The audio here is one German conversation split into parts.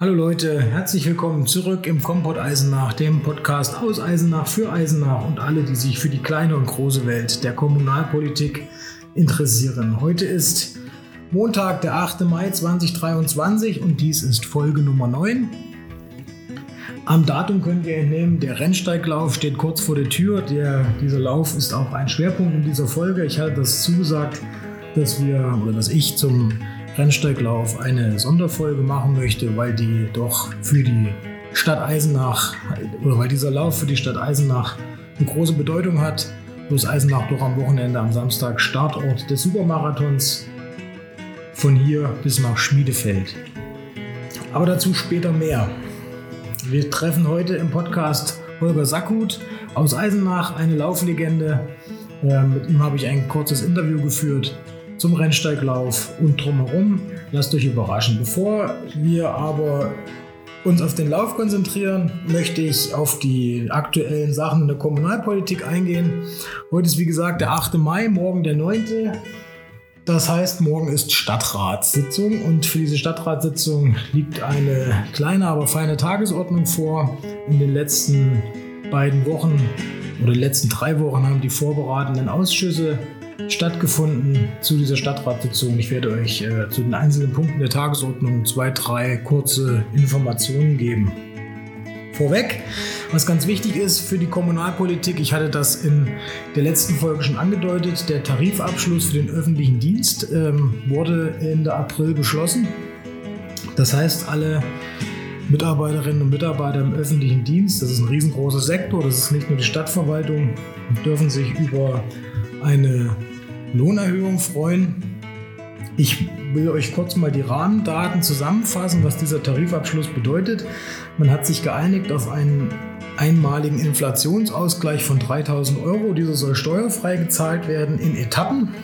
Hallo Leute, herzlich willkommen zurück im Kompott Eisenach, dem Podcast aus Eisenach für Eisenach und alle, die sich für die kleine und große Welt der Kommunalpolitik interessieren. Heute ist Montag, der 8. Mai 2023 und dies ist Folge Nummer 9. Am Datum können wir entnehmen, der Rennsteiglauf steht kurz vor der Tür. Der, dieser Lauf ist auch ein Schwerpunkt in dieser Folge. Ich hatte das zugesagt, dass wir oder dass ich zum Rennsteiglauf eine Sonderfolge machen möchte, weil die doch für die Stadt Eisenach oder weil dieser Lauf für die Stadt Eisenach eine große Bedeutung hat. Bloß Eisenach doch am Wochenende am Samstag Startort des Supermarathons von hier bis nach Schmiedefeld. Aber dazu später mehr. Wir treffen heute im Podcast Holger Sackhut aus Eisenach, eine Lauflegende. Äh, mit ihm habe ich ein kurzes Interview geführt zum Rennsteiglauf und drumherum. Lasst euch überraschen. Bevor wir aber uns auf den Lauf konzentrieren, möchte ich auf die aktuellen Sachen in der Kommunalpolitik eingehen. Heute ist wie gesagt der 8. Mai, morgen der 9. Das heißt, morgen ist Stadtratssitzung und für diese Stadtratssitzung liegt eine kleine, aber feine Tagesordnung vor. In den letzten beiden Wochen oder den letzten drei Wochen haben die vorbereitenden Ausschüsse stattgefunden zu dieser Stadtratssitzung. Ich werde euch äh, zu den einzelnen Punkten der Tagesordnung zwei, drei kurze Informationen geben. Vorweg, was ganz wichtig ist für die Kommunalpolitik, ich hatte das in der letzten Folge schon angedeutet, der Tarifabschluss für den öffentlichen Dienst ähm, wurde Ende April beschlossen. Das heißt, alle Mitarbeiterinnen und Mitarbeiter im öffentlichen Dienst, das ist ein riesengroßer Sektor, das ist nicht nur die Stadtverwaltung, dürfen sich über eine Lohnerhöhung freuen. Ich will euch kurz mal die Rahmendaten zusammenfassen, was dieser Tarifabschluss bedeutet. Man hat sich geeinigt auf einen einmaligen Inflationsausgleich von 3000 Euro. Dieser soll steuerfrei gezahlt werden in Etappen.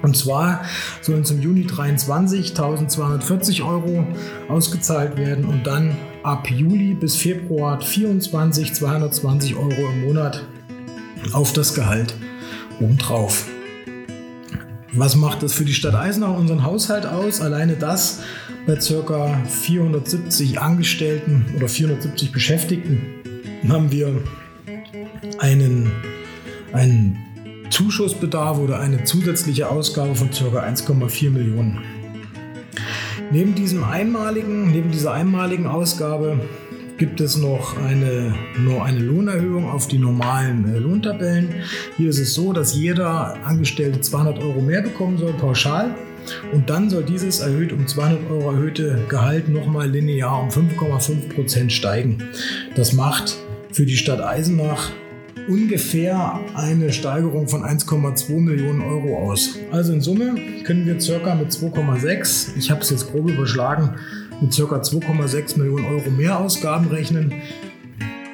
Und zwar sollen zum Juni 23 1240 Euro ausgezahlt werden und dann ab Juli bis Februar 24 220 Euro im Monat auf das Gehalt obendrauf. Was macht das für die Stadt Eisenach unseren Haushalt aus? Alleine das bei ca. 470 Angestellten oder 470 Beschäftigten haben wir einen, einen Zuschussbedarf oder eine zusätzliche Ausgabe von ca. 1,4 Millionen. Neben diesem einmaligen, neben dieser einmaligen Ausgabe gibt es noch eine, nur eine Lohnerhöhung auf die normalen äh, Lohntabellen. Hier ist es so, dass jeder Angestellte 200 Euro mehr bekommen soll, pauschal. Und dann soll dieses erhöht um 200 Euro erhöhte Gehalt nochmal linear um 5,5 Prozent steigen. Das macht für die Stadt Eisenach ungefähr eine Steigerung von 1,2 Millionen Euro aus. Also in Summe können wir circa mit 2,6, ich habe es jetzt grob überschlagen, mit ca. 2,6 Millionen Euro Mehrausgaben rechnen,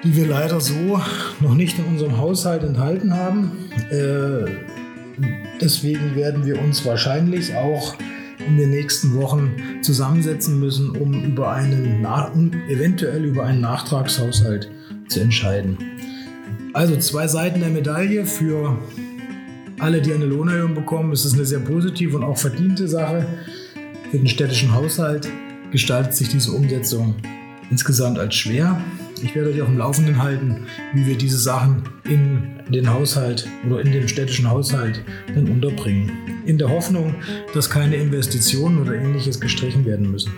die wir leider so noch nicht in unserem Haushalt enthalten haben. Äh, deswegen werden wir uns wahrscheinlich auch in den nächsten Wochen zusammensetzen müssen, um über einen, eventuell über einen Nachtragshaushalt zu entscheiden. Also zwei Seiten der Medaille für alle, die eine Lohnerhöhung bekommen. Es ist eine sehr positive und auch verdiente Sache für den städtischen Haushalt gestaltet sich diese Umsetzung insgesamt als schwer. Ich werde euch auch im Laufenden halten, wie wir diese Sachen in den Haushalt oder in den städtischen Haushalt dann unterbringen. In der Hoffnung, dass keine Investitionen oder ähnliches gestrichen werden müssen.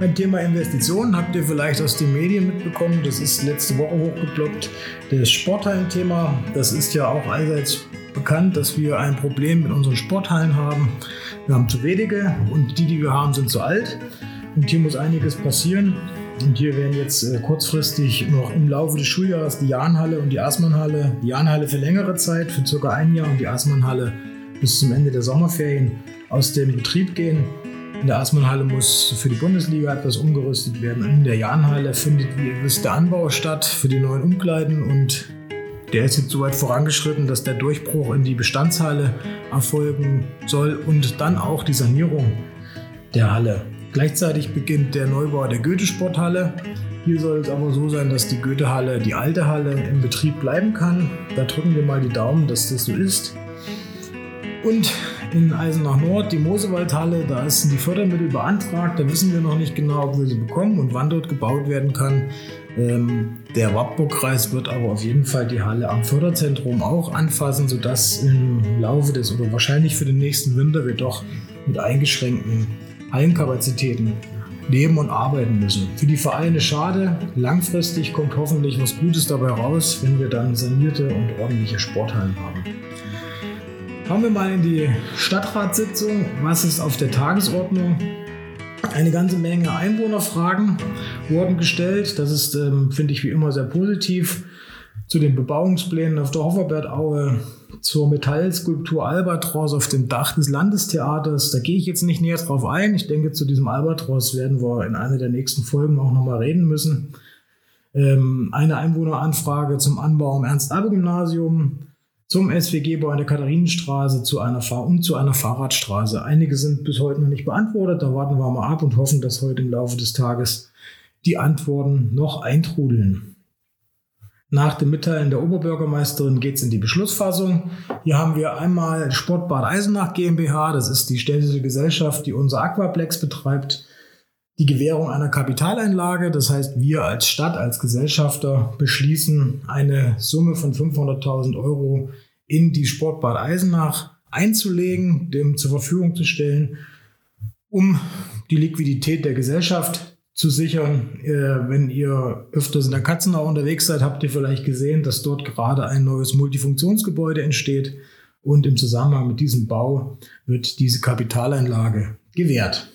Beim Thema Investitionen habt ihr vielleicht aus den Medien mitbekommen, das ist letzte Woche hochgeploppt, das Sporthallen-Thema. Das ist ja auch allseits bekannt, dass wir ein Problem mit unseren Sporthallen haben. Wir haben zu wenige und die, die wir haben, sind zu alt. Und hier muss einiges passieren. Und hier werden jetzt äh, kurzfristig noch im Laufe des Schuljahres die Jahnhalle und die Asmannhalle, die Jahnhalle für längere Zeit, für circa ein Jahr und die Asmannhalle bis zum Ende der Sommerferien aus dem Betrieb gehen. In der Asmannhalle muss für die Bundesliga etwas umgerüstet werden. In der Jahnhalle findet, wie ihr wisst, der Anbau statt für die neuen Umkleiden und der ist jetzt so weit vorangeschritten, dass der Durchbruch in die Bestandshalle erfolgen soll und dann auch die Sanierung der Halle. Gleichzeitig beginnt der Neubau der Goethe-Sporthalle. Hier soll es aber so sein, dass die Goethe-Halle, die alte Halle, im Betrieb bleiben kann. Da drücken wir mal die Daumen, dass das so ist. Und in Eisenach Nord, die Mosewaldhalle. Da sind die Fördermittel beantragt. Da wissen wir noch nicht genau, ob wir sie bekommen und wann dort gebaut werden kann. Ähm, der Wappburg-Kreis wird aber auf jeden Fall die Halle am Förderzentrum auch anfassen, sodass im Laufe des oder wahrscheinlich für den nächsten Winter wir doch mit eingeschränkten Hallenkapazitäten leben und arbeiten müssen. Für die Vereine schade. Langfristig kommt hoffentlich was Gutes dabei raus, wenn wir dann sanierte und ordentliche Sporthallen haben. Kommen wir mal in die Stadtratssitzung. Was ist auf der Tagesordnung? Eine ganze Menge Einwohnerfragen wurden gestellt. Das ist, ähm, finde ich, wie immer sehr positiv. Zu den Bebauungsplänen auf der Hofferbertaue, zur Metallskulptur Albatros auf dem Dach des Landestheaters. Da gehe ich jetzt nicht näher drauf ein. Ich denke, zu diesem Albatros werden wir in einer der nächsten Folgen auch nochmal reden müssen. Ähm, eine Einwohneranfrage zum Anbau am Ernst-Abbe-Gymnasium, zum SWG-Bau in der Katharinenstraße zu einer Fahr und zu einer Fahrradstraße. Einige sind bis heute noch nicht beantwortet. Da warten wir mal ab und hoffen, dass heute im Laufe des Tages die Antworten noch eintrudeln. Nach dem Mitteilen der Oberbürgermeisterin geht es in die Beschlussfassung. Hier haben wir einmal Sportbad Eisenach GmbH, das ist die städtische Gesellschaft, die unser Aquaplex betreibt. Die Gewährung einer Kapitaleinlage, das heißt, wir als Stadt, als Gesellschafter beschließen, eine Summe von 500.000 Euro in die Sportbad Eisenach einzulegen, dem zur Verfügung zu stellen, um die Liquidität der Gesellschaft zu sichern. Äh, wenn ihr öfters in der Katzenau unterwegs seid, habt ihr vielleicht gesehen, dass dort gerade ein neues Multifunktionsgebäude entsteht. Und im Zusammenhang mit diesem Bau wird diese Kapitaleinlage gewährt.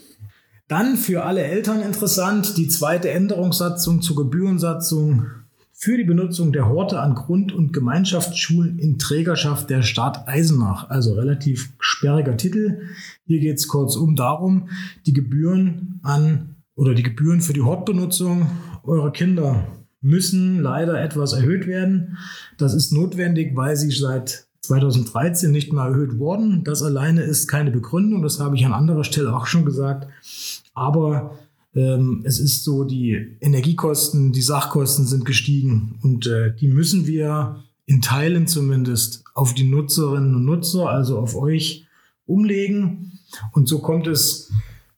Dann für alle Eltern interessant die zweite Änderungssatzung zur Gebührensatzung für die Benutzung der Horte an Grund- und Gemeinschaftsschulen in Trägerschaft der Stadt Eisenach. Also relativ sperriger Titel. Hier geht es kurzum darum, die Gebühren an oder die Gebühren für die Hortbenutzung eurer Kinder müssen leider etwas erhöht werden. Das ist notwendig, weil sie seit 2013 nicht mehr erhöht wurden. Das alleine ist keine Begründung, das habe ich an anderer Stelle auch schon gesagt. Aber ähm, es ist so, die Energiekosten, die Sachkosten sind gestiegen und äh, die müssen wir in Teilen zumindest auf die Nutzerinnen und Nutzer, also auf euch, umlegen. Und so kommt es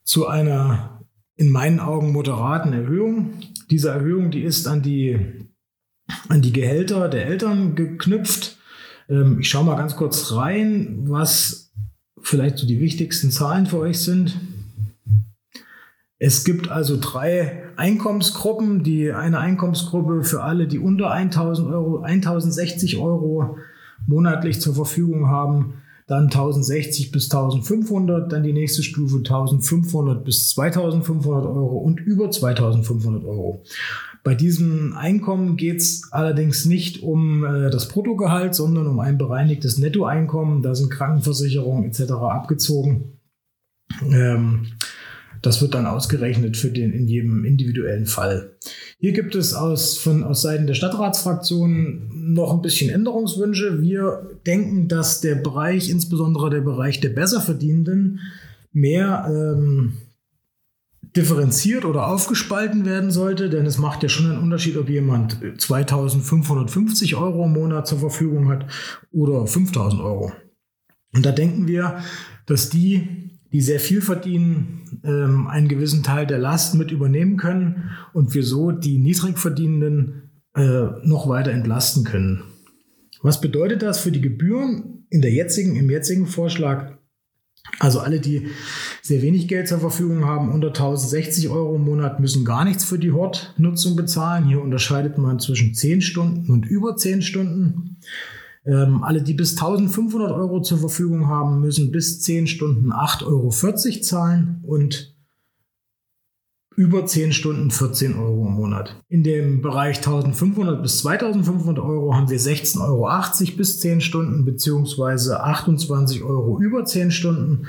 zu einer in meinen Augen moderaten Erhöhung. Diese Erhöhung, die ist an die, an die Gehälter der Eltern geknüpft. Ähm, ich schaue mal ganz kurz rein, was vielleicht so die wichtigsten Zahlen für euch sind. Es gibt also drei Einkommensgruppen. Die eine Einkommensgruppe für alle, die unter 1000 Euro, 1060 Euro monatlich zur Verfügung haben dann 1060 bis 1500, dann die nächste Stufe 1500 bis 2500 Euro und über 2500 Euro. Bei diesem Einkommen geht es allerdings nicht um äh, das Bruttogehalt, sondern um ein bereinigtes Nettoeinkommen. Da sind Krankenversicherungen etc. abgezogen. Ähm, das wird dann ausgerechnet für den in jedem individuellen Fall. Hier gibt es aus, von, aus Seiten der Stadtratsfraktion noch ein bisschen Änderungswünsche. Wir denken, dass der Bereich, insbesondere der Bereich der Besserverdienenden, mehr ähm, differenziert oder aufgespalten werden sollte, denn es macht ja schon einen Unterschied, ob jemand 2550 Euro im Monat zur Verfügung hat oder 5000 Euro. Und da denken wir, dass die die sehr viel verdienen, ähm, einen gewissen Teil der Last mit übernehmen können und wir so die Niedrigverdienenden äh, noch weiter entlasten können. Was bedeutet das für die Gebühren in der jetzigen, im jetzigen Vorschlag? Also alle, die sehr wenig Geld zur Verfügung haben, unter 1060 Euro im Monat, müssen gar nichts für die Hortnutzung bezahlen. Hier unterscheidet man zwischen 10 Stunden und über 10 Stunden. Ähm, alle, die bis 1500 Euro zur Verfügung haben, müssen bis 10 Stunden 8,40 Euro zahlen und über 10 Stunden 14 Euro im Monat. In dem Bereich 1500 bis 2500 Euro haben wir 16,80 Euro bis 10 Stunden beziehungsweise 28 Euro über 10 Stunden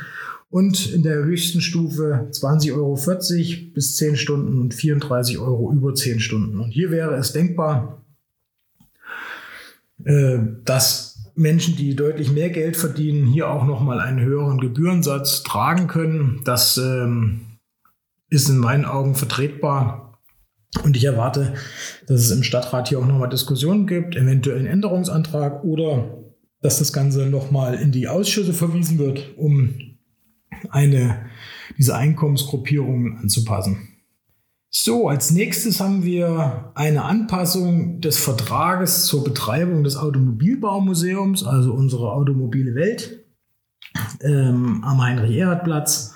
und in der höchsten Stufe 20,40 Euro bis 10 Stunden und 34 Euro über 10 Stunden. Und hier wäre es denkbar, äh, dass Menschen, die deutlich mehr Geld verdienen, hier auch nochmal einen höheren Gebührensatz tragen können. Das ähm, ist in meinen Augen vertretbar. Und ich erwarte, dass es im Stadtrat hier auch nochmal Diskussionen gibt, eventuell einen Änderungsantrag oder dass das Ganze nochmal in die Ausschüsse verwiesen wird, um eine, diese Einkommensgruppierungen anzupassen. So, als nächstes haben wir eine Anpassung des Vertrages zur Betreibung des Automobilbaumuseums, also unsere automobile Welt, ähm, am Heinrich-Erhard-Platz.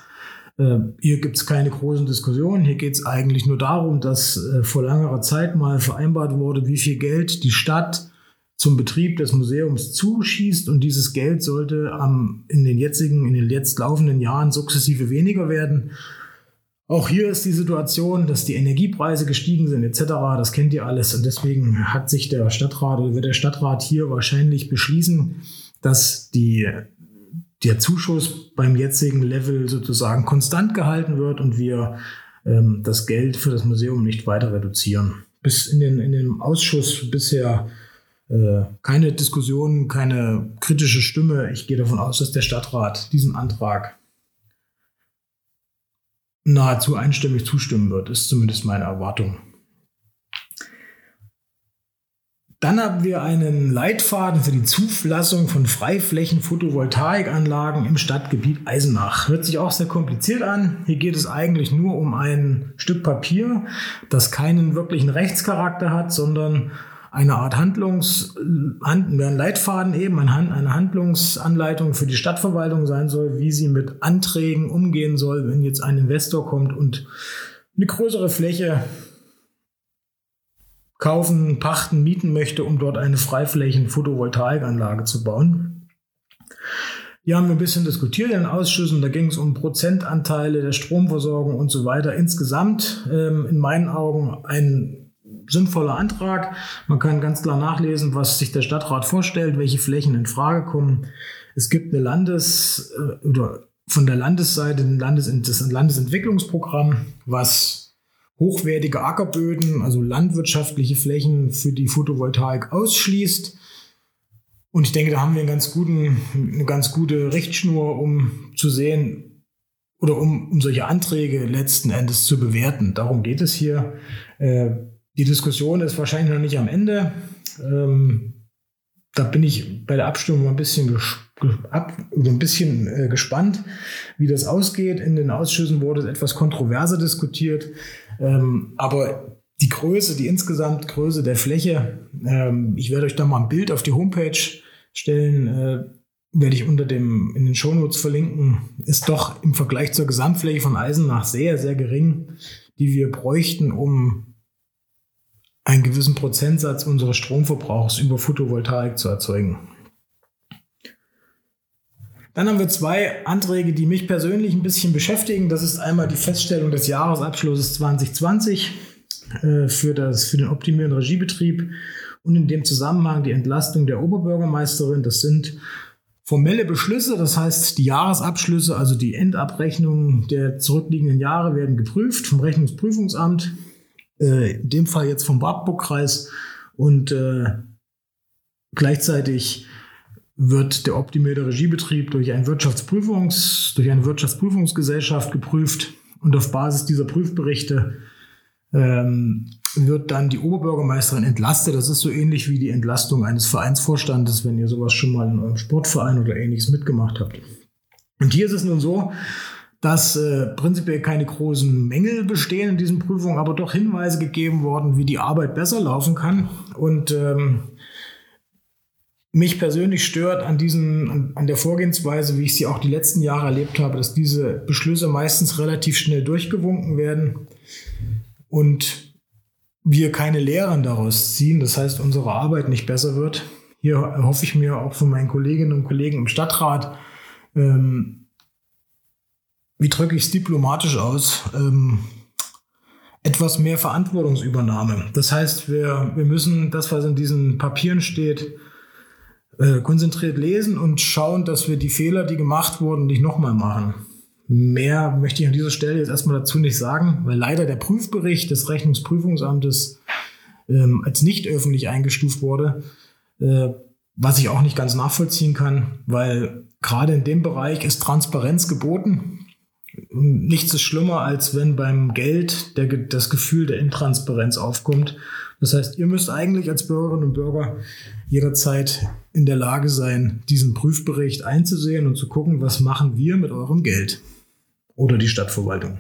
Äh, hier gibt es keine großen Diskussionen. Hier geht es eigentlich nur darum, dass äh, vor längerer Zeit mal vereinbart wurde, wie viel Geld die Stadt zum Betrieb des Museums zuschießt und dieses Geld sollte ähm, in den jetzigen, in den jetzt laufenden Jahren sukzessive weniger werden. Auch hier ist die Situation, dass die Energiepreise gestiegen sind etc. Das kennt ihr alles und deswegen hat sich der Stadtrat oder wird der Stadtrat hier wahrscheinlich beschließen, dass die, der Zuschuss beim jetzigen Level sozusagen konstant gehalten wird und wir ähm, das Geld für das Museum nicht weiter reduzieren. Bis in, den, in dem Ausschuss bisher äh, keine Diskussion, keine kritische Stimme. Ich gehe davon aus, dass der Stadtrat diesen Antrag nahezu einstimmig zustimmen wird, ist zumindest meine Erwartung. Dann haben wir einen Leitfaden für die Zulassung von Freiflächen-Photovoltaikanlagen im Stadtgebiet Eisenach. Hört sich auch sehr kompliziert an. Hier geht es eigentlich nur um ein Stück Papier, das keinen wirklichen Rechtscharakter hat, sondern eine Art Handlungs, ein Leitfaden eben, eine Handlungsanleitung für die Stadtverwaltung sein soll, wie sie mit Anträgen umgehen soll, wenn jetzt ein Investor kommt und eine größere Fläche kaufen, pachten, mieten möchte, um dort eine Freiflächen-Photovoltaikanlage zu bauen. Hier haben wir ein bisschen diskutiert in den Ausschüssen. Da ging es um Prozentanteile der Stromversorgung und so weiter. Insgesamt ähm, in meinen Augen ein sinnvoller Antrag. Man kann ganz klar nachlesen, was sich der Stadtrat vorstellt, welche Flächen in Frage kommen. Es gibt eine Landes- äh, oder von der Landesseite ein, Landes ein Landesentwicklungsprogramm, was hochwertige Ackerböden, also landwirtschaftliche Flächen für die Photovoltaik ausschließt. Und ich denke, da haben wir einen ganz guten, eine ganz gute Richtschnur, um zu sehen oder um, um solche Anträge letzten Endes zu bewerten. Darum geht es hier. Äh, die Diskussion ist wahrscheinlich noch nicht am Ende. Ähm, da bin ich bei der Abstimmung ein bisschen, ab, ein bisschen äh, gespannt, wie das ausgeht. In den Ausschüssen wurde es etwas kontroverser diskutiert. Ähm, aber die Größe, die insgesamt Größe der Fläche, ähm, ich werde euch da mal ein Bild auf die Homepage stellen, äh, werde ich unter dem in den Shownotes verlinken, ist doch im Vergleich zur Gesamtfläche von Eisenach sehr, sehr gering, die wir bräuchten, um einen gewissen Prozentsatz unseres Stromverbrauchs über Photovoltaik zu erzeugen. Dann haben wir zwei Anträge, die mich persönlich ein bisschen beschäftigen. Das ist einmal die Feststellung des Jahresabschlusses 2020 äh, für, das, für den optimierenden Regiebetrieb und in dem Zusammenhang die Entlastung der Oberbürgermeisterin. Das sind formelle Beschlüsse, das heißt die Jahresabschlüsse, also die Endabrechnungen der zurückliegenden Jahre werden geprüft vom Rechnungsprüfungsamt äh, in dem Fall jetzt vom Wartburg-Kreis und äh, gleichzeitig wird der optimierte Regiebetrieb durch, ein Wirtschaftsprüfungs, durch eine Wirtschaftsprüfungsgesellschaft geprüft und auf Basis dieser Prüfberichte ähm, wird dann die Oberbürgermeisterin entlastet. Das ist so ähnlich wie die Entlastung eines Vereinsvorstandes, wenn ihr sowas schon mal in eurem Sportverein oder ähnliches mitgemacht habt. Und hier ist es nun so, dass äh, prinzipiell keine großen Mängel bestehen in diesen Prüfungen, aber doch Hinweise gegeben worden, wie die Arbeit besser laufen kann. Und ähm, mich persönlich stört an, diesen, an, an, der Vorgehensweise, wie ich sie auch die letzten Jahre erlebt habe, dass diese Beschlüsse meistens relativ schnell durchgewunken werden und wir keine Lehren daraus ziehen. Das heißt, unsere Arbeit nicht besser wird. Hier hoffe ich mir auch von meinen Kolleginnen und Kollegen im Stadtrat, ähm, wie drücke ich es diplomatisch aus, ähm, etwas mehr Verantwortungsübernahme. Das heißt, wir, wir müssen das, was in diesen Papieren steht, äh, konzentriert lesen und schauen, dass wir die Fehler, die gemacht wurden, nicht nochmal machen. Mehr möchte ich an dieser Stelle jetzt erstmal dazu nicht sagen, weil leider der Prüfbericht des Rechnungsprüfungsamtes ähm, als nicht öffentlich eingestuft wurde, äh, was ich auch nicht ganz nachvollziehen kann, weil gerade in dem Bereich ist Transparenz geboten. Nichts ist schlimmer, als wenn beim Geld der, das Gefühl der Intransparenz aufkommt. Das heißt, ihr müsst eigentlich als Bürgerinnen und Bürger jederzeit in der Lage sein, diesen Prüfbericht einzusehen und zu gucken, was machen wir mit eurem Geld oder die Stadtverwaltung.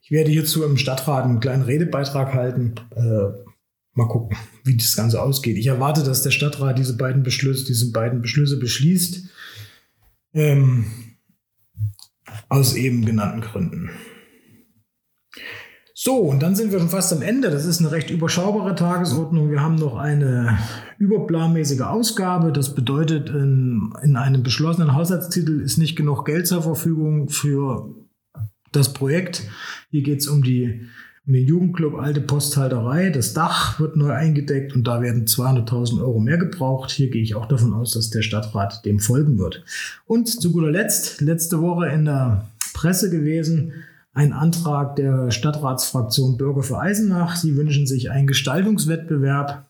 Ich werde hierzu im Stadtrat einen kleinen Redebeitrag halten. Äh, mal gucken, wie das Ganze ausgeht. Ich erwarte, dass der Stadtrat diese beiden Beschlüsse, diese beiden Beschlüsse beschließt. Ähm, aus eben genannten Gründen. So, und dann sind wir schon fast am Ende. Das ist eine recht überschaubare Tagesordnung. Wir haben noch eine überplanmäßige Ausgabe. Das bedeutet, in, in einem beschlossenen Haushaltstitel ist nicht genug Geld zur Verfügung für das Projekt. Hier geht es um die um den Jugendclub Alte Posthalterei. Das Dach wird neu eingedeckt und da werden 200.000 Euro mehr gebraucht. Hier gehe ich auch davon aus, dass der Stadtrat dem folgen wird. Und zu guter Letzt, letzte Woche in der Presse gewesen, ein Antrag der Stadtratsfraktion Bürger für Eisenach. Sie wünschen sich einen Gestaltungswettbewerb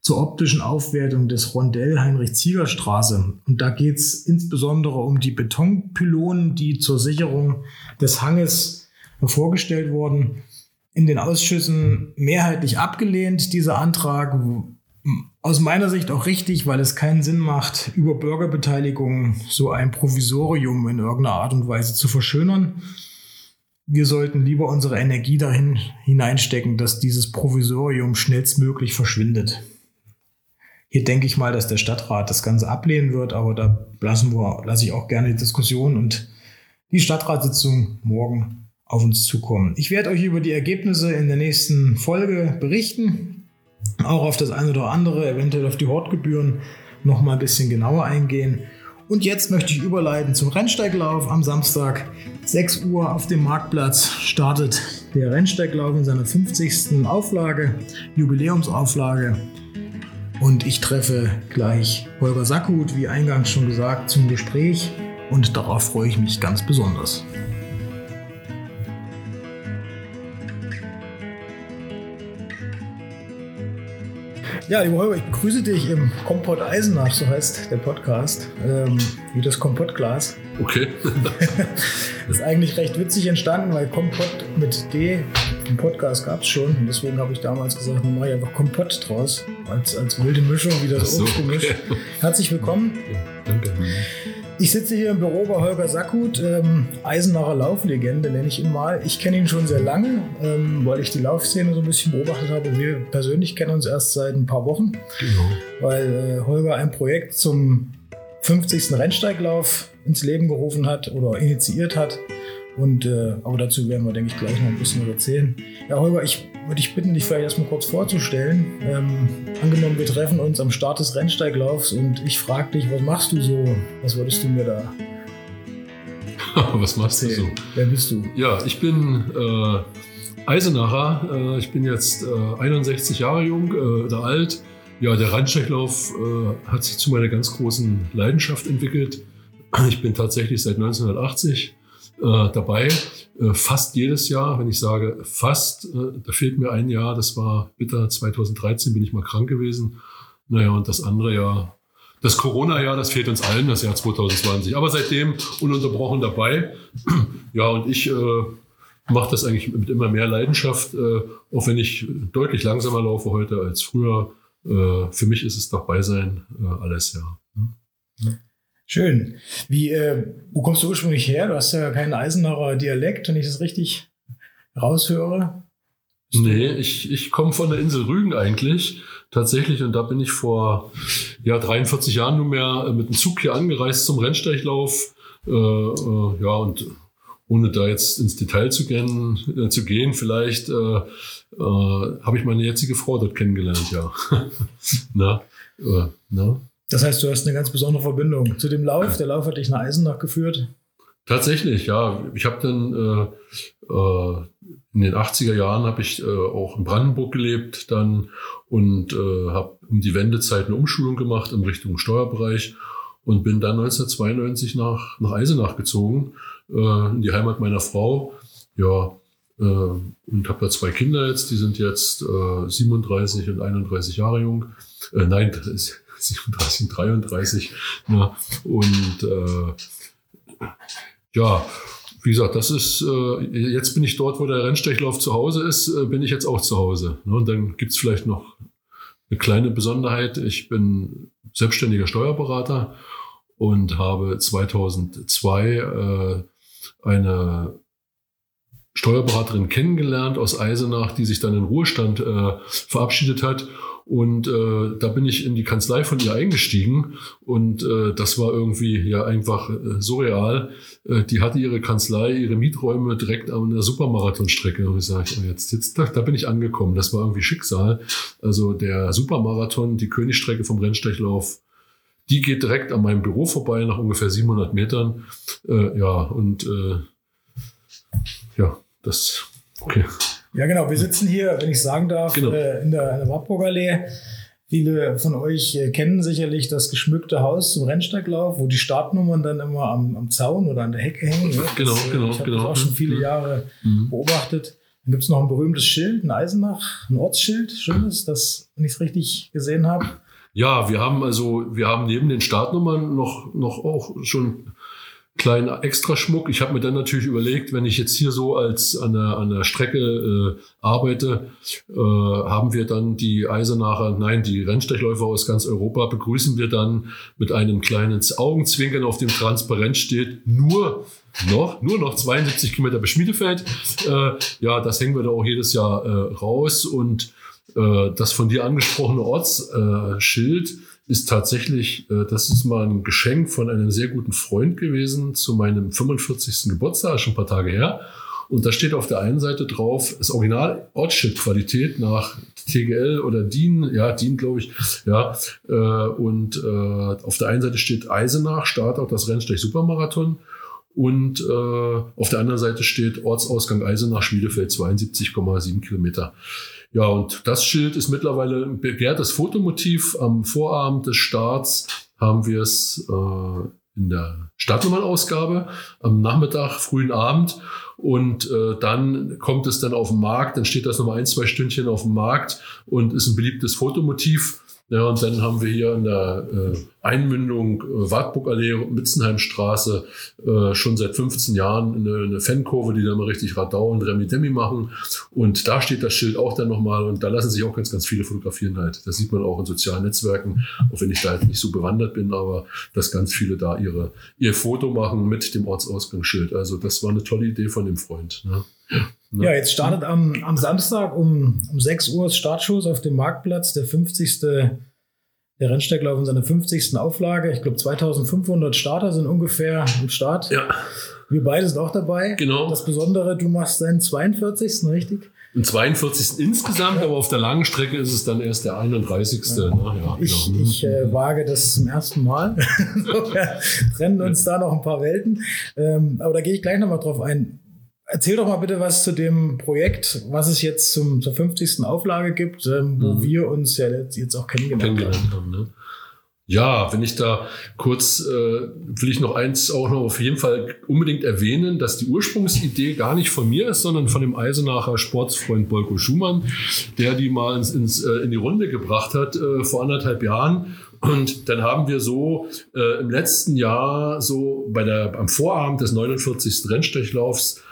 zur optischen Aufwertung des Rondell Heinrich-Zieger-Straße. Und da geht es insbesondere um die Betonpylonen, die zur Sicherung des Hanges vorgestellt wurden. In den Ausschüssen mehrheitlich abgelehnt, dieser Antrag. Aus meiner Sicht auch richtig, weil es keinen Sinn macht, über Bürgerbeteiligung so ein Provisorium in irgendeiner Art und Weise zu verschönern wir sollten lieber unsere Energie dahin hineinstecken, dass dieses Provisorium schnellstmöglich verschwindet. Hier denke ich mal, dass der Stadtrat das Ganze ablehnen wird, aber da lassen wir, lasse ich auch gerne die Diskussion und die Stadtratssitzung morgen auf uns zukommen. Ich werde euch über die Ergebnisse in der nächsten Folge berichten, auch auf das eine oder andere, eventuell auf die Hortgebühren noch mal ein bisschen genauer eingehen. Und jetzt möchte ich überleiten zum Rennsteiglauf. Am Samstag 6 Uhr auf dem Marktplatz startet der Rennsteiglauf in seiner 50. Auflage, Jubiläumsauflage. Und ich treffe gleich Holger Sackhut, wie eingangs schon gesagt, zum Gespräch. Und darauf freue ich mich ganz besonders. Ja, lieber Holger, ich begrüße dich im Kompott Eisenach, so heißt der Podcast, ähm, wie das Kompottglas. Okay. das ist eigentlich recht witzig entstanden, weil Kompott mit D, im Podcast gab es schon. Und deswegen habe ich damals gesagt, man mache ich einfach Kompott draus, als, als wilde Mischung, wie das so, Obstgemisch. Okay. Herzlich willkommen. Danke. Ich sitze hier im Büro bei Holger Sackhut, ähm, Eisenacher Lauflegende nenne ich ihn mal. Ich kenne ihn schon sehr lange, ähm, weil ich die Laufszene so ein bisschen beobachtet habe. Wir persönlich kennen uns erst seit ein paar Wochen, genau. weil äh, Holger ein Projekt zum 50. Rennsteiglauf ins Leben gerufen hat oder initiiert hat. Und, äh, aber dazu werden wir, denke ich, gleich noch ein bisschen erzählen. Ja, Holger, ich würde dich bitten, dich vielleicht erstmal kurz vorzustellen. Ähm, angenommen, wir treffen uns am Start des Rennsteiglaufs und ich frage dich, was machst du so? Was würdest du mir da Was machst erzählen? du so? Wer bist du? Ja, ich bin äh, Eisenacher. Äh, ich bin jetzt äh, 61 Jahre jung äh, oder alt. Ja, der Rennsteiglauf äh, hat sich zu meiner ganz großen Leidenschaft entwickelt. Ich bin tatsächlich seit 1980 äh, dabei. Äh, fast jedes Jahr, wenn ich sage fast, äh, da fehlt mir ein Jahr, das war bitter 2013, bin ich mal krank gewesen. Naja, und das andere Jahr, das Corona-Jahr, das fehlt uns allen, das Jahr 2020. Aber seitdem ununterbrochen dabei. ja, und ich äh, mache das eigentlich mit immer mehr Leidenschaft, äh, auch wenn ich deutlich langsamer laufe heute als früher. Äh, für mich ist es dabei sein alles, ja. ja. Schön. Wie, äh, wo kommst du ursprünglich her? Du hast ja keinen Eisenacher Dialekt, wenn ich das richtig raushöre. Nee, ich, ich komme von der Insel Rügen eigentlich tatsächlich und da bin ich vor ja, 43 Jahren nunmehr äh, mit dem Zug hier angereist zum Rennsteiglauf. Äh, äh, ja, und ohne da jetzt ins Detail zu gehen, äh, zu gehen vielleicht äh, äh, habe ich meine jetzige Frau dort kennengelernt, ja. na, äh, na. Das heißt, du hast eine ganz besondere Verbindung zu dem Lauf. Der Lauf hat dich nach Eisenach geführt. Tatsächlich, ja. Ich habe dann äh, äh, in den 80er Jahren habe ich äh, auch in Brandenburg gelebt dann und äh, habe um die Wendezeit eine Umschulung gemacht in Richtung Steuerbereich und bin dann 1992 nach, nach Eisenach gezogen, äh, in die Heimat meiner Frau. Ja, äh, und habe da zwei Kinder jetzt, die sind jetzt äh, 37 und 31 Jahre jung. Nein, 37, 33. Ja. Und äh, ja, wie gesagt, das ist, äh, jetzt bin ich dort, wo der Rennstechlauf zu Hause ist, äh, bin ich jetzt auch zu Hause. Ne? Und dann gibt's vielleicht noch eine kleine Besonderheit. Ich bin selbstständiger Steuerberater und habe 2002 äh, eine Steuerberaterin kennengelernt aus Eisenach, die sich dann in Ruhestand äh, verabschiedet hat und äh, da bin ich in die Kanzlei von ihr eingestiegen und äh, das war irgendwie ja einfach äh, surreal. Äh, die hatte ihre Kanzlei, ihre Mieträume direkt an der Supermarathonstrecke. Und ich sage, oh, jetzt, jetzt da, da bin ich angekommen. Das war irgendwie Schicksal. Also der Supermarathon, die Königstrecke vom Rennstechlauf, die geht direkt an meinem Büro vorbei nach ungefähr 700 Metern. Äh, ja, und äh, ja, das, okay. Ja, genau. Wir sitzen hier, wenn ich sagen darf, genau. äh, in der, in der. Viele von euch äh, kennen sicherlich das geschmückte Haus zum Rennsteiglauf, wo die Startnummern dann immer am, am Zaun oder an der Hecke hängen. Ja, genau, das, genau, ich habe genau. das auch schon viele mhm. Jahre mhm. beobachtet. Dann gibt es noch ein berühmtes Schild, ein Eisenach, ein Ortsschild, schönes, das, wenn ich es richtig gesehen habe. Ja, wir haben also, wir haben neben den Startnummern noch, noch auch schon kleinen Extraschmuck. Ich habe mir dann natürlich überlegt, wenn ich jetzt hier so als an der, an der Strecke äh, arbeite, äh, haben wir dann die Eisenacher, nein, die Rennstechläufer aus ganz Europa begrüßen wir dann mit einem kleinen Augenzwinkern, auf dem transparent steht, nur noch, nur noch 72 Kilometer bis Schmiedefeld. Äh, ja, das hängen wir da auch jedes Jahr äh, raus und äh, das von dir angesprochene Ortsschild ist tatsächlich, äh, das ist mal ein Geschenk von einem sehr guten Freund gewesen zu meinem 45. Geburtstag, schon ein paar Tage her. Und da steht auf der einen Seite drauf, das Original Ortsschild-Qualität nach TGL oder DIN, ja, DIN glaube ich, ja. Äh, und äh, auf der einen Seite steht Eisenach, Start auch das Rennstech Supermarathon. Und äh, auf der anderen Seite steht Ortsausgang Eisenach, Schmiedefeld, 72,7 Kilometer. Ja, und das Schild ist mittlerweile ein begehrtes Fotomotiv. Am Vorabend des Starts haben wir es äh, in der Stadtnummernausgabe am Nachmittag, frühen Abend. Und äh, dann kommt es dann auf den Markt, dann steht das nochmal ein, zwei Stündchen auf dem Markt und ist ein beliebtes Fotomotiv. Ja, und dann haben wir hier in der äh, Einmündung äh, Wartburgallee, Mitzenheimstraße äh, schon seit 15 Jahren eine, eine Fankurve, die da mal richtig Radau und Remi-Demi machen. Und da steht das Schild auch dann nochmal und da lassen sich auch ganz, ganz viele fotografieren halt. Das sieht man auch in sozialen Netzwerken, auch wenn ich da jetzt nicht so bewandert bin, aber dass ganz viele da ihre, ihr Foto machen mit dem Ortsausgangsschild. Also das war eine tolle Idee von dem Freund. Ne? Ne? Ja, jetzt startet am, am Samstag um, um 6 Uhr Startschuss auf dem Marktplatz, der 50. Der Rennsteiglauf in seiner 50. Auflage. Ich glaube, 2500 Starter sind ungefähr im Start. Ja. Wir beide sind auch dabei. Genau. Das Besondere, du machst deinen 42. richtig? Den 42. insgesamt, aber auf der langen Strecke ist es dann erst der 31. Ja. Na, ja, ich genau. ich äh, wage das zum ersten Mal. Wir trennen uns da noch ein paar Welten. Ähm, aber da gehe ich gleich nochmal drauf ein. Erzähl doch mal bitte was zu dem Projekt, was es jetzt zum, zur 50. Auflage gibt, ähm, wo mhm. wir uns ja jetzt auch kennengelernt, kennengelernt haben. Ne? Ja, wenn ich da kurz, äh, will ich noch eins auch noch auf jeden Fall unbedingt erwähnen, dass die Ursprungsidee gar nicht von mir ist, sondern von dem Eisenacher Sportsfreund Bolko Schumann, der die mal ins, ins, äh, in die Runde gebracht hat äh, vor anderthalb Jahren. Und dann haben wir so äh, im letzten Jahr so bei der, am Vorabend des 49. Rennstechlaufs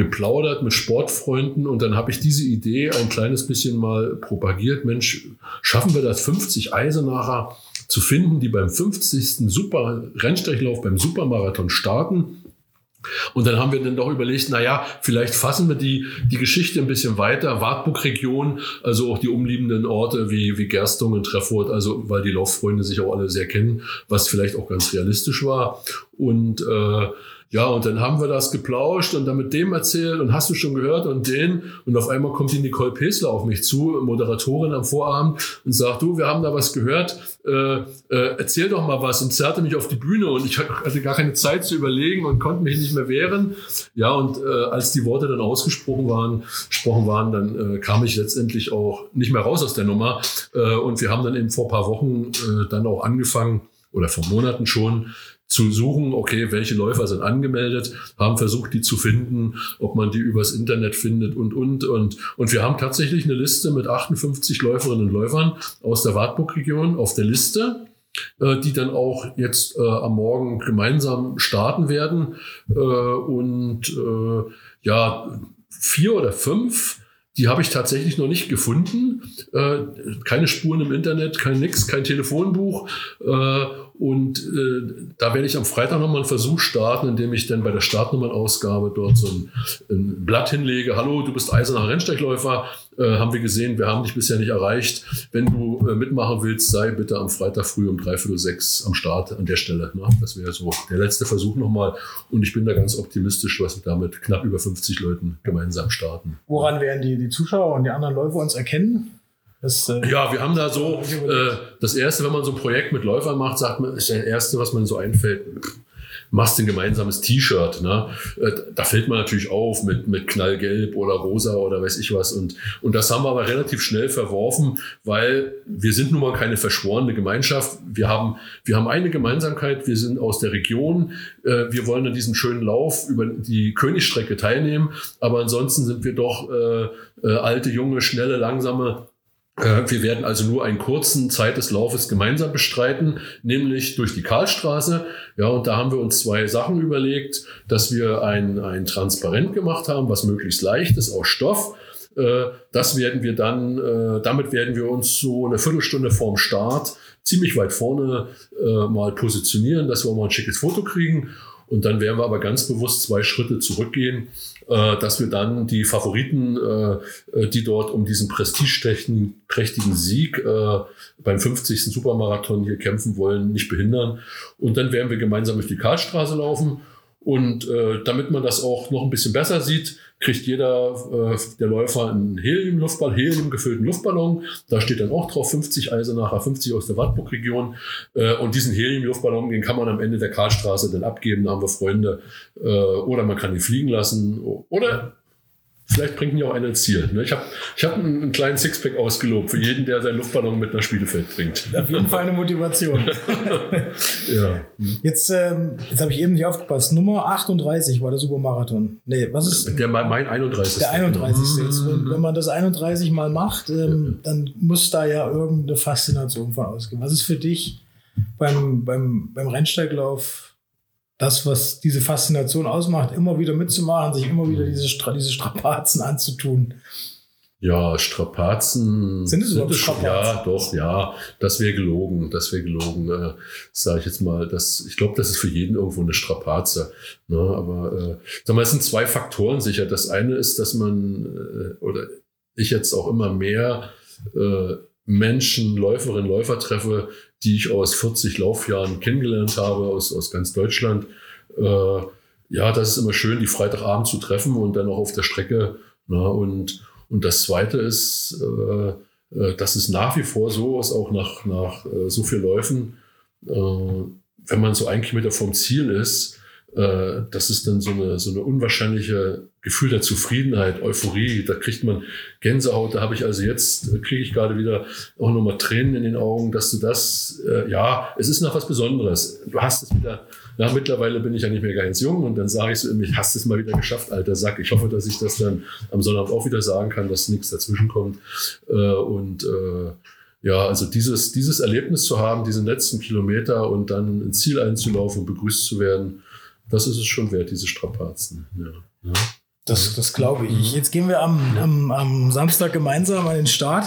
geplaudert mit Sportfreunden und dann habe ich diese Idee ein kleines bisschen mal propagiert. Mensch, schaffen wir das 50 Eisenacher zu finden, die beim 50. Super Rennstrechlauf beim Supermarathon starten. Und dann haben wir dann doch überlegt, na ja, vielleicht fassen wir die, die Geschichte ein bisschen weiter. Wartburg-Region, also auch die umliegenden Orte wie, wie Gerstungen, Treffurt, also weil die Lauffreunde sich auch alle sehr kennen, was vielleicht auch ganz realistisch war. Und äh, ja, und dann haben wir das geplauscht und dann mit dem erzählt und hast du schon gehört und den. Und auf einmal kommt die Nicole Pesler auf mich zu, Moderatorin am Vorabend, und sagt, du, wir haben da was gehört, äh, äh, erzähl doch mal was und zerrte mich auf die Bühne und ich hatte gar keine Zeit zu überlegen und konnte mich nicht mehr wehren. Ja, und äh, als die Worte dann ausgesprochen waren, gesprochen waren, dann äh, kam ich letztendlich auch nicht mehr raus aus der Nummer. Äh, und wir haben dann eben vor paar Wochen äh, dann auch angefangen, oder vor Monaten schon, zu suchen, okay, welche Läufer sind angemeldet, haben versucht, die zu finden, ob man die übers Internet findet und, und, und. Und wir haben tatsächlich eine Liste mit 58 Läuferinnen und Läufern aus der Wartburg-Region auf der Liste. äh, die dann auch jetzt äh, am Morgen gemeinsam starten werden. Äh, und äh, ja, vier oder fünf die habe ich tatsächlich noch nicht gefunden. Äh, keine Spuren im Internet, kein nix, kein Telefonbuch. Und äh, da werde ich am Freitag nochmal einen Versuch starten, indem ich dann bei der Startnummernausgabe dort so ein, ein Blatt hinlege. Hallo, du bist Eisenacher Rennsteigläufer. Äh, haben wir gesehen, wir haben dich bisher nicht erreicht. Wenn du äh, mitmachen willst, sei bitte am Freitag früh um dreiviertel sechs am Start an der Stelle. Ne? Das wäre so der letzte Versuch nochmal. Und ich bin da ganz optimistisch, dass wir damit knapp über 50 Leuten gemeinsam starten. Woran werden die, die Zuschauer und die anderen Läufer uns erkennen? Das, äh, ja, wir haben da so, äh, das erste, wenn man so ein Projekt mit Läufern macht, sagt man, ist das erste, was man so einfällt, machst ein gemeinsames T-Shirt. Ne? Äh, da fällt man natürlich auf mit, mit Knallgelb oder Rosa oder weiß ich was. Und, und das haben wir aber relativ schnell verworfen, weil wir sind nun mal keine verschworene Gemeinschaft. Wir haben, wir haben eine Gemeinsamkeit, wir sind aus der Region. Äh, wir wollen an diesem schönen Lauf über die Königstrecke teilnehmen. Aber ansonsten sind wir doch äh, äh, alte, junge, schnelle, langsame wir werden also nur einen kurzen Zeit des Laufes gemeinsam bestreiten, nämlich durch die Karlstraße. Ja, und da haben wir uns zwei Sachen überlegt, dass wir ein, ein Transparent gemacht haben, was möglichst leicht ist aus Stoff. Äh, das werden wir dann, äh, damit werden wir uns so eine Viertelstunde vorm Start ziemlich weit vorne mal positionieren, dass wir mal ein schickes Foto kriegen. Und dann werden wir aber ganz bewusst zwei Schritte zurückgehen äh, dass wir dann die Favoriten, äh, die dort um diesen prestigeträchtigen Sieg äh, beim 50. Supermarathon hier kämpfen wollen, nicht behindern. Und dann werden wir gemeinsam durch die Karlstraße laufen und äh, damit man das auch noch ein bisschen besser sieht, kriegt jeder äh, der Läufer einen Helium-Luftballon, Helium gefüllten Luftballon. Da steht dann auch drauf 50 Eisenacher, 50 aus der Wartburg-Region. Äh, und diesen Helium-Luftballon, den kann man am Ende der Karlstraße dann abgeben. Da haben wir Freunde. Äh, oder man kann ihn fliegen lassen. Oder Vielleicht bringt ihn ja auch einer ins Ziel. Ne? Ich habe ich hab einen, einen kleinen Sixpack ausgelobt für jeden, der seinen Luftballon mit nach Spielefeld bringt. Auf jeden Fall eine Motivation. ja. Jetzt, ähm, jetzt habe ich eben nicht aufgepasst. Nummer 38 war der Supermarathon. Nee, was ist? Der mein 31. Der 31. Jetzt, wenn, wenn man das 31 mal macht, ähm, ja. dann muss da ja irgendeine Faszination von ausgehen. Was ist für dich beim, beim, beim Rennsteiglauf das, was diese Faszination ausmacht, immer wieder mitzumachen, sich immer wieder diese, Stra diese Strapazen anzutun. Ja, Strapazen. Sind es überhaupt Strapazen? Ja, doch, ja. Das wäre gelogen. Das wäre gelogen, äh, sage ich jetzt mal. Das, ich glaube, das ist für jeden irgendwo eine Strapaze. Ne? Aber äh, sag mal, es sind zwei Faktoren sicher. Das eine ist, dass man, äh, oder ich jetzt auch immer mehr äh, Menschen, Läuferinnen, Läufer treffe, die ich aus 40 Laufjahren kennengelernt habe, aus, aus ganz Deutschland. Äh, ja, das ist immer schön, die Freitagabend zu treffen und dann auch auf der Strecke. Na, und, und das Zweite ist, äh, äh, dass es nach wie vor so ist, auch nach, nach äh, so viel Läufen, äh, wenn man so ein Kilometer vom Ziel ist, äh, das ist dann so eine, so eine unwahrscheinliche Gefühl der Zufriedenheit, Euphorie. Da kriegt man Gänsehaut. Da habe ich also jetzt, äh, kriege ich gerade wieder auch nochmal Tränen in den Augen, dass du das, äh, ja, es ist noch was Besonderes. Du hast es wieder, ja, mittlerweile bin ich ja nicht mehr ganz jung und dann sage ich so in mich, hast es mal wieder geschafft, alter Sack. Ich hoffe, dass ich das dann am Sonnabend auch wieder sagen kann, dass nichts dazwischen kommt. Äh, und äh, ja, also dieses, dieses Erlebnis zu haben, diesen letzten Kilometer und dann ins Ziel einzulaufen und begrüßt zu werden, das ist es schon wert, diese Strapazen. Ja. ja. Das, das glaube ich. Jetzt gehen wir am, am, am Samstag gemeinsam an den Start.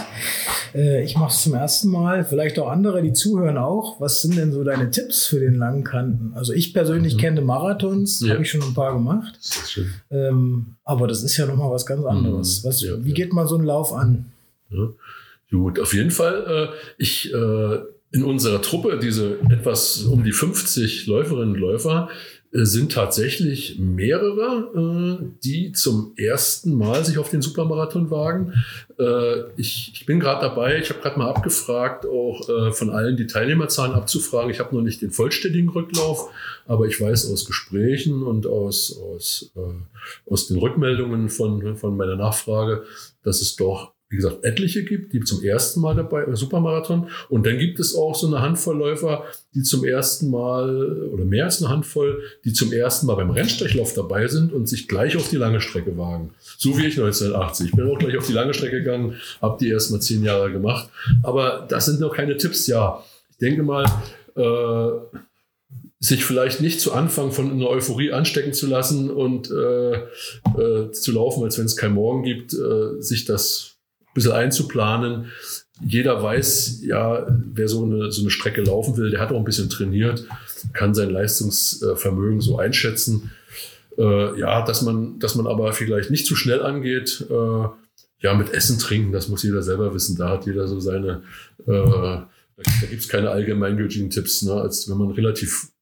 Äh, ich mache es zum ersten Mal. Vielleicht auch andere, die zuhören auch. Was sind denn so deine Tipps für den langen Kanten? Also ich persönlich mhm. kenne Marathons, ja. habe ich schon ein paar gemacht. Das. Ähm, aber das ist ja nochmal was ganz anderes. Mhm. Was, ja, wie geht man so einen Lauf an? Ja. Gut, auf jeden Fall. Äh, ich äh, in unserer Truppe, diese etwas um die 50 Läuferinnen und Läufer, sind tatsächlich mehrere, äh, die zum ersten Mal sich auf den Supermarathon wagen. Äh, ich, ich bin gerade dabei, ich habe gerade mal abgefragt, auch äh, von allen die Teilnehmerzahlen abzufragen. Ich habe noch nicht den vollständigen Rücklauf, aber ich weiß aus Gesprächen und aus, aus, äh, aus den Rückmeldungen von, von meiner Nachfrage, dass es doch wie gesagt, etliche gibt, die zum ersten Mal dabei, äh, Supermarathon. Und dann gibt es auch so eine Handvoll Läufer, die zum ersten Mal, oder mehr als eine Handvoll, die zum ersten Mal beim Rennsteiglauf dabei sind und sich gleich auf die lange Strecke wagen. So wie ich 1980. Ich bin auch gleich auf die lange Strecke gegangen, habe die erst mal zehn Jahre gemacht. Aber das sind noch keine Tipps, ja. Ich denke mal, äh, sich vielleicht nicht zu Anfang von einer Euphorie anstecken zu lassen und äh, äh, zu laufen, als wenn es kein Morgen gibt, äh, sich das bisschen einzuplanen. Jeder weiß ja, wer so eine, so eine Strecke laufen will, der hat auch ein bisschen trainiert, kann sein Leistungsvermögen so einschätzen. Äh, ja, dass man, dass man aber vielleicht nicht zu schnell angeht. Äh, ja, mit Essen, Trinken, das muss jeder selber wissen. Da hat jeder so seine, äh, da, da gibt es keine allgemeingültigen Tipps. Ne? Als wenn man relativ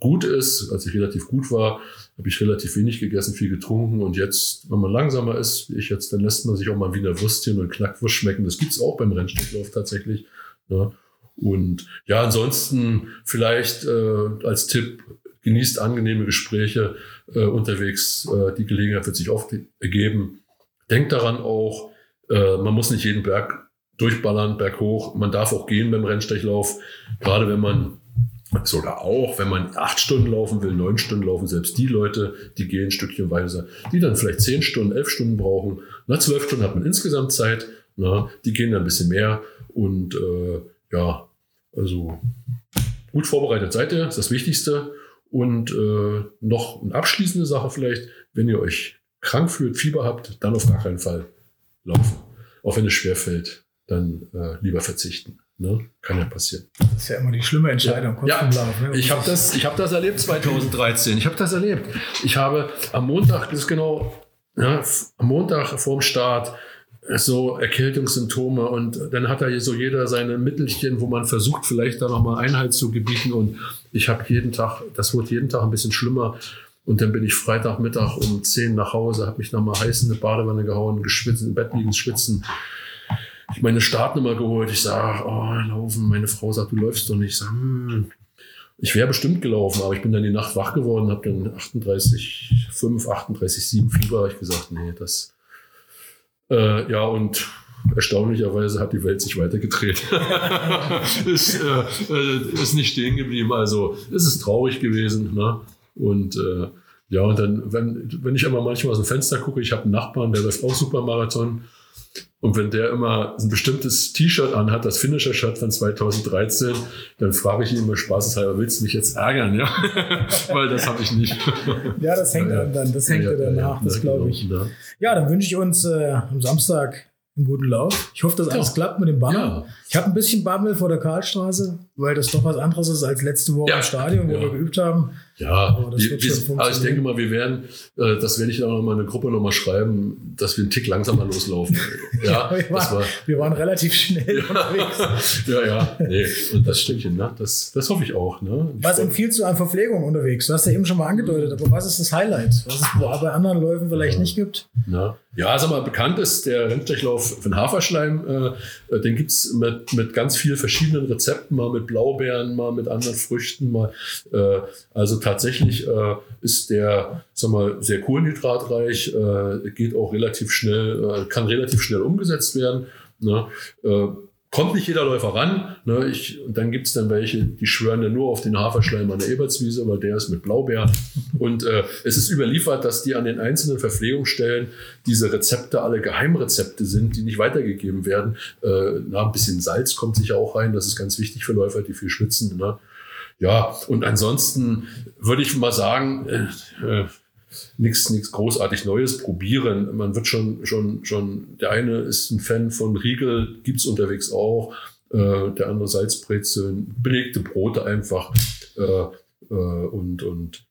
gut ist, als ich relativ gut war, habe ich relativ wenig gegessen, viel getrunken. Und jetzt, wenn man langsamer ist, wie ich jetzt, dann lässt man sich auch mal Wiener Würstchen und Knackwurst schmecken. Das gibt's auch beim Rennstrecklauf tatsächlich. Ne? Und ja, ansonsten vielleicht äh, als Tipp, genießt angenehme Gespräche äh, unterwegs. Äh, die Gelegenheit wird sich oft ergeben. Denkt daran auch, äh, man muss nicht jeden Berg durchballern, berghoch. Man darf auch gehen beim Rennstrechlauf, gerade wenn man sogar auch, wenn man acht Stunden laufen will, neun Stunden laufen, selbst die Leute, die gehen stückchenweise, die dann vielleicht zehn Stunden, elf Stunden brauchen. Na, zwölf Stunden hat man insgesamt Zeit. Na, die gehen dann ein bisschen mehr. Und äh, ja, also gut vorbereitet seid ihr, ist das Wichtigste. Und äh, noch eine abschließende Sache vielleicht, wenn ihr euch krank fühlt, Fieber habt, dann auf gar keinen Fall laufen. Auch wenn es schwer fällt, dann äh, lieber verzichten. Ne? Kann ja passieren. Das ist ja immer die schlimme Entscheidung. Ja, ja. Lauf, ne? ich habe das, ich hab das erlebt 2013. Ich habe das erlebt. Ich habe am Montag, das ist genau, ja, am Montag vorm Start so Erkältungssymptome und dann hat da so jeder seine Mittelchen, wo man versucht, vielleicht da nochmal Einhalt zu gebieten und ich habe jeden Tag, das wurde jeden Tag ein bisschen schlimmer und dann bin ich Freitagmittag um 10 nach Hause, habe mich nochmal heiß in eine Badewanne gehauen, geschwitzt, im Bett liegen, schwitzen ich meine Startnummer geholt. Ich sage, oh, laufen. Meine Frau sagt, du läufst doch nicht. Ich sage, hm, ich wäre bestimmt gelaufen, aber ich bin dann die Nacht wach geworden, habe dann 38, 5, 38, 7 Fieber. Ich gesagt, nee, das, äh, ja, und erstaunlicherweise hat die Welt sich weitergedreht. ist, äh, äh, ist nicht stehen geblieben. Also es ist traurig gewesen. Ne? Und äh, ja, und dann, wenn, wenn ich immer manchmal aus dem Fenster gucke, ich habe einen Nachbarn, der läuft auch Supermarathon. Und wenn der immer ein bestimmtes T-Shirt anhat, das Finisher-Shirt von 2013, dann frage ich ihn immer spaßeshalber, willst du mich jetzt ärgern? Ja, weil das habe ich nicht. ja, das hängt ja, dann, das hängt ja, ja danach, das glaube ich. Genau, ja, dann wünsche ich uns äh, am Samstag einen guten Lauf. Ich hoffe, dass alles klappt mit dem Banner. Ich habe ein bisschen Bammel vor der Karlstraße, weil das doch was anderes ist als letzte Woche im Stadion, wo wir geübt haben. Ja, aber, das wir, wir, aber ich denke mal, wir werden, äh, das werde ich dann auch mal in der Gruppe nochmal schreiben, dass wir einen Tick langsamer loslaufen. ja, wir, waren, war, wir, waren, relativ schnell unterwegs. ja, ja, nee, und das stimmt, ne? das, das hoffe ich auch. Ne? Ich was empfiehlst du an Verpflegung unterwegs? Du hast ja eben schon mal angedeutet, aber was ist das Highlight, was es bei anderen Läufen vielleicht ja. nicht gibt? Ja. ja, sag mal, bekannt ist der Rennstechlauf von Haferschleim. Äh, den gibt's mit, mit ganz vielen verschiedenen Rezepten, mal mit Blaubeeren, mal mit anderen Früchten, mal äh, also tatsächlich äh, ist der, sag mal, sehr kohlenhydratreich, äh, geht auch relativ schnell, äh, kann relativ schnell umgesetzt werden. Ne? Kommt nicht jeder Läufer ran. Ne? Ich, und dann gibt es dann welche, die schwören dann nur auf den Haferschleim an der Ebertswiese, weil der ist mit Blaubeer. Und äh, es ist überliefert, dass die an den einzelnen Verpflegungsstellen diese Rezepte alle Geheimrezepte sind, die nicht weitergegeben werden. Äh, na, ein bisschen Salz kommt sicher auch rein. Das ist ganz wichtig für Läufer, die viel schwitzen. Ne? Ja, und ansonsten würde ich mal sagen, äh, äh, nichts nichts großartig Neues probieren. Man wird schon, schon, schon, der eine ist ein Fan von Riegel, gibt's unterwegs auch, äh, der andere Salzbrezeln, belegte Brote einfach äh, äh, und, und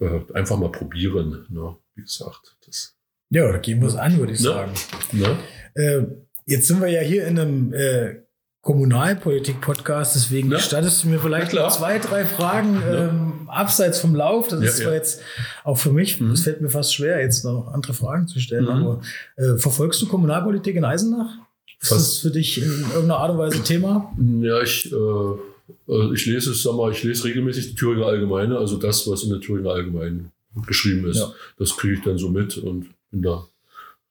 äh, einfach mal probieren. Ne? Wie gesagt, das. Ja, da gehen wir es an, würde ich ne? sagen. Ne? Äh, jetzt sind wir ja hier in einem äh, Kommunalpolitik-Podcast, deswegen ja. stattest du mir vielleicht ja, zwei, drei Fragen ja. ähm, abseits vom Lauf. Das ist zwar jetzt auch für mich, mhm. es fällt mir fast schwer, jetzt noch andere Fragen zu stellen, mhm. aber äh, verfolgst du Kommunalpolitik in Eisenach? Ist fast. das für dich in irgendeiner Art und Weise Thema? Ja, ich, äh, äh, ich lese es, sag mal, ich lese regelmäßig die Thüringer Allgemeine, also das, was in der Thüringer Allgemeinen geschrieben ist. Das kriege ich dann so mit und bin da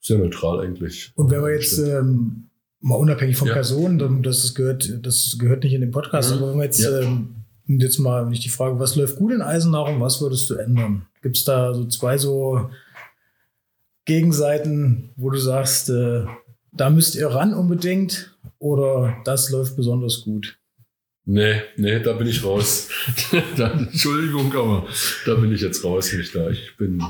sehr neutral eigentlich. Und wenn wir jetzt ähm, mal unabhängig von ja. Personen, das gehört, das gehört nicht in den Podcast, mhm. aber wenn wir jetzt, ja. ähm, jetzt mal nicht die Frage, was läuft gut in Eisenach und was würdest du ändern? Gibt es da so zwei so Gegenseiten, wo du sagst, äh, da müsst ihr ran unbedingt oder das läuft besonders gut? Nee, nee, da bin ich raus. Entschuldigung, aber da bin ich jetzt raus, nicht da. Ich bin,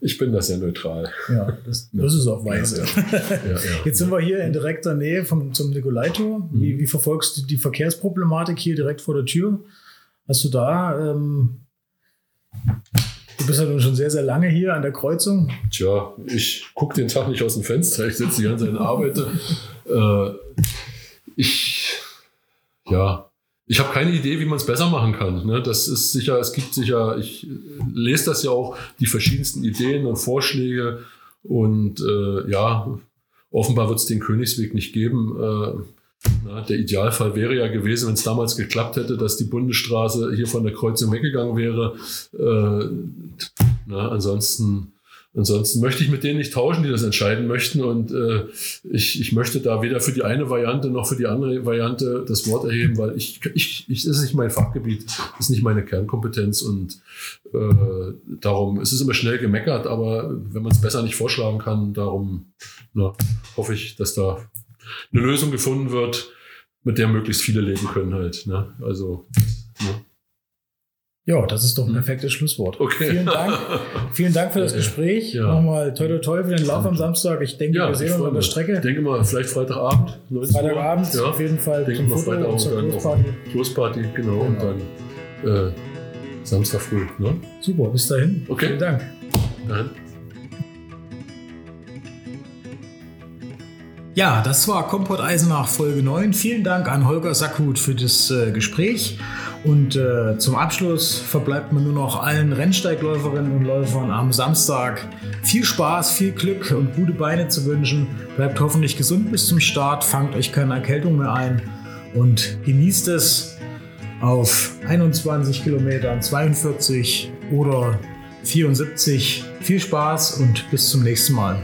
ich bin da sehr neutral. Ja, das, das ist auch weise. Ja, ja. Jetzt sind wir hier in direkter Nähe vom, zum Nikolaitor. Wie, mhm. wie verfolgst du die Verkehrsproblematik hier direkt vor der Tür? Hast du da, ähm, du bist ja nun schon sehr, sehr lange hier an der Kreuzung. Tja, ich gucke den Tag nicht aus dem Fenster, ich sitze die ganze Zeit und arbeite. äh, ich, ja, ich habe keine Idee, wie man es besser machen kann. Ne? Das ist sicher, es gibt sicher, ich lese das ja auch, die verschiedensten Ideen und Vorschläge. Und äh, ja, offenbar wird es den Königsweg nicht geben. Äh, na, der Idealfall wäre ja gewesen, wenn es damals geklappt hätte, dass die Bundesstraße hier von der Kreuzung weggegangen wäre. Äh, na, ansonsten Ansonsten möchte ich mit denen nicht tauschen, die das entscheiden möchten. Und äh, ich, ich möchte da weder für die eine Variante noch für die andere Variante das Wort erheben, weil ich, ich, ich ist nicht mein Fachgebiet, ist nicht meine Kernkompetenz. Und äh, darum es ist immer schnell gemeckert, aber wenn man es besser nicht vorschlagen kann, darum na, hoffe ich, dass da eine Lösung gefunden wird, mit der möglichst viele leben können halt. Ne? Also? Ja, das ist doch ein hm. perfektes Schlusswort. Okay. Vielen Dank. Vielen Dank für das Gespräch. Ja. Nochmal toi toi toi für den Lauf am Samstag. Ich denke, ja, wir sehen uns an der Strecke. Ich denke mal, vielleicht Freitagabend. Freitagabend, ja. auf jeden Fall. Ich denke mal Freitag und dann Großparty. Großparty, genau. genau. Und dann äh, Samstag früh. Ne? Super, bis dahin. Okay. Vielen Dank. Dann. Ja, das war Kompott Eisenach Folge 9. Vielen Dank an Holger Sackhut für das äh, Gespräch. Und äh, zum Abschluss verbleibt mir nur noch allen Rennsteigläuferinnen und Läufern am Samstag viel Spaß, viel Glück und gute Beine zu wünschen. Bleibt hoffentlich gesund bis zum Start, fangt euch keine Erkältung mehr ein und genießt es auf 21 Kilometern, 42 oder 74. Viel Spaß und bis zum nächsten Mal.